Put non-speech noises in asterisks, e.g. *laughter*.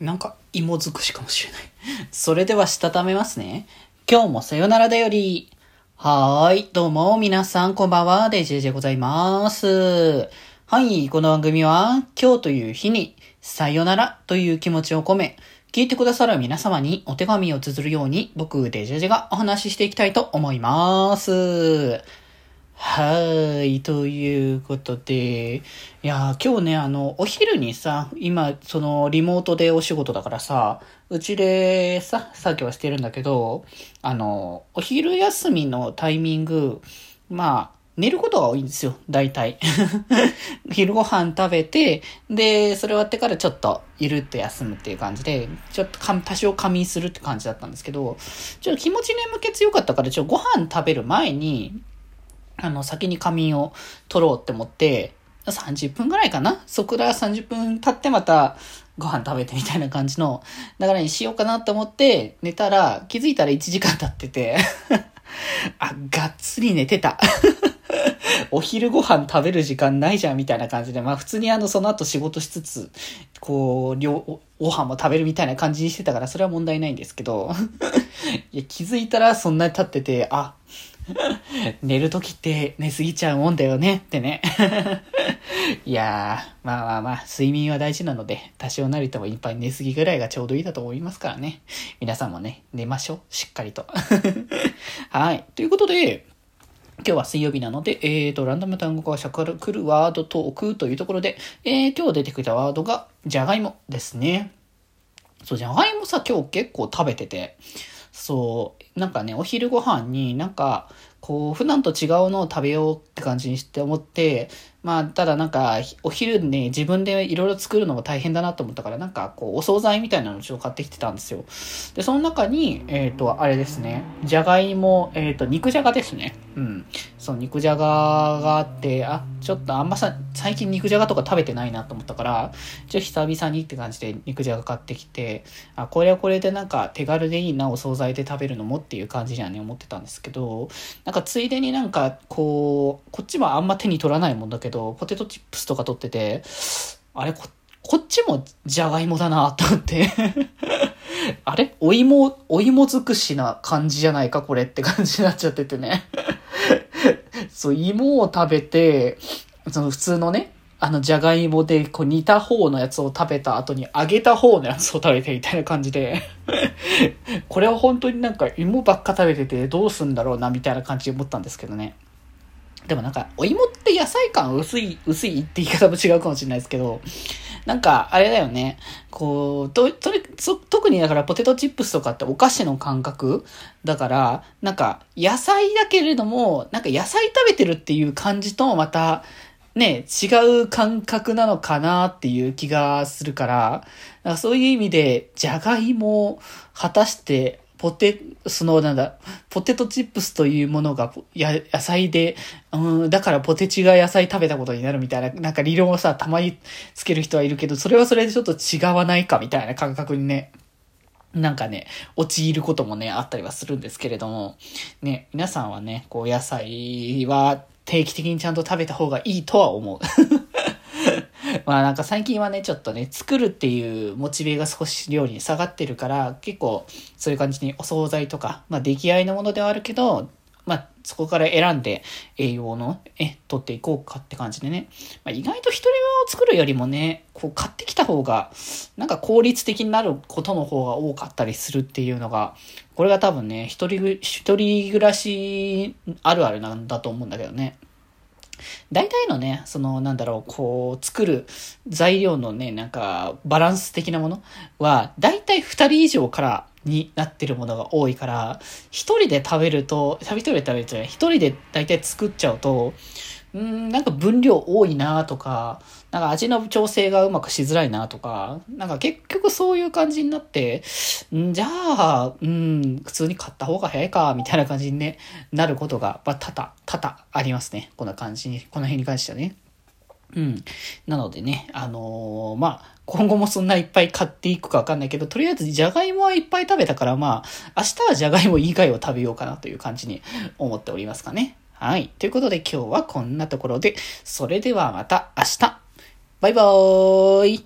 なんか芋尽くしかもしれない。それではしたためますね。今日もさよならだより。はーい。どうも、皆さん、こんばんは。デジェジでございます。はい。この番組は、今日という日に、さよならという気持ちを込め、聞いてくださる皆様にお手紙を綴るように、僕、デジェジェがお話ししていきたいと思います。はい。ということで、いやー、今日ね、あの、お昼にさ、今、その、リモートでお仕事だからさ、うちでさ、作業してるんだけど、あの、お昼休みのタイミング、まあ、寝ることが多いんですよ、大体。*laughs* 昼ご飯食べて、で、それ終わってからちょっと、ゆるっと休むっていう感じで、ちょっとか多少仮眠するって感じだったんですけど、ちょっと気持ち眠気強かったから、ちょっとご飯食べる前に、あの、先に仮眠を取ろうって思って、30分ぐらいかな？そこから30分経ってまたご飯食べてみたいな感じの、流れにしようかなと思って寝たら気づいたら1時間経ってて、*laughs* あ、がっつり寝てた。*laughs* *laughs* お昼ご飯食べる時間ないじゃんみたいな感じで、まあ普通にあのその後仕事しつつ、こう、両、ご飯も食べるみたいな感じにしてたからそれは問題ないんですけど、*laughs* いや気づいたらそんなに経ってて、あ、*laughs* 寝るときって寝すぎちゃうもんだよねってね。いやー、まあまあまあ、睡眠は大事なので、多少なりともいっぱい寝すぎぐらいがちょうどいいだと思いますからね。皆さんもね、寝ましょう。しっかりと。はい。ということで、今日は水曜日なので、えーと、ランダム単語がしゃかる来るワードトークというところで、えー、今日出てきたワードが、じゃがいもですね。そう、じゃがいもさ、今日結構食べてて、そう、なんかね、お昼ご飯になんか、こう、普段と違うのを食べようって感じにして思って、まあ、ただなんか、お昼ね、自分でいろいろ作るのも大変だなと思ったから、なんか、こう、お惣菜みたいなのをちょっと買ってきてたんですよ。で、その中に、えっ、と、あれですね、じゃがいも、えっ、と、肉じゃがですね。うん。そう、肉じゃががあって、あ、ちょっとあんまさ、最近肉じゃがとか食べてないなと思ったから、ちょ久々にって感じで肉じゃが買ってきて、あ、これはこれでなんか手軽でいいな、お惣菜で食べるのもっていう感じにはね、思ってたんですけど、なんかついでになんか、こう、こっちもあんま手に取らないもんだけど、ポテトチップスとか取ってて、あれ、こ、こっちもじゃがいもだなと思って。*laughs* あれお芋、お芋尽くしな感じじゃないかこれって感じになっちゃっててね。*laughs* そう、芋を食べて、その普通のね、あの、じゃがいもで、こう、煮た方のやつを食べた後に、揚げた方のやつを食べてみたいな感じで、*laughs* これは本当になんか芋ばっか食べててどうすんだろうな、みたいな感じで思ったんですけどね。でもなんか、お芋って野菜感薄い、薄いって言い方も違うかもしれないですけど、なんか、あれだよね。こう、と、とれ、そ、特にだからポテトチップスとかってお菓子の感覚だから、なんか、野菜だけれども、なんか野菜食べてるっていう感じとまた、ね、違う感覚なのかなっていう気がするから、からそういう意味で、じゃがいも、果たして、ポテ、その、なんだ、ポテトチップスというものが、や、野菜で、うん、だからポテチが野菜食べたことになるみたいな、なんか理論をさ、たまにつける人はいるけど、それはそれでちょっと違わないかみたいな感覚にね、なんかね、陥ることもね、あったりはするんですけれども、ね、皆さんはね、こう野菜は定期的にちゃんと食べた方がいいとは思う。まあなんか最近はね、ちょっとね、作るっていうモチベが少し量に下がってるから、結構そういう感じにお惣菜とか、まあ出来合いのものではあるけど、まあそこから選んで栄養の、え、取っていこうかって感じでね。まあ、意外と一人用を作るよりもね、こう買ってきた方が、なんか効率的になることの方が多かったりするっていうのが、これが多分ね、一人、一人暮らしあるあるなんだと思うんだけどね。大体のね、その、なんだろう、こう、作る材料のね、なんか、バランス的なものは、大体2人以上からになってるものが多いから、一人で食べると、一人で食べるとね、一人で大体作っちゃうと、うん、なんか分量多いなとか、なんか味の調整がうまくしづらいなとか、なんか結局そういう感じになって、んじゃあ、うん、普通に買った方が早いか、みたいな感じに、ね、なることが、まあ、多々、多々ありますね。こんな感じに、この辺に関してはね。うん。なのでね、あのーまあ、今後もそんないっぱい買っていくかわかんないけど、とりあえずじゃがいもはいっぱい食べたから、まあ、明日はじゃがいも以外を食べようかなという感じに思っておりますかね。はい。ということで今日はこんなところで、それではまた明日。バイバーイ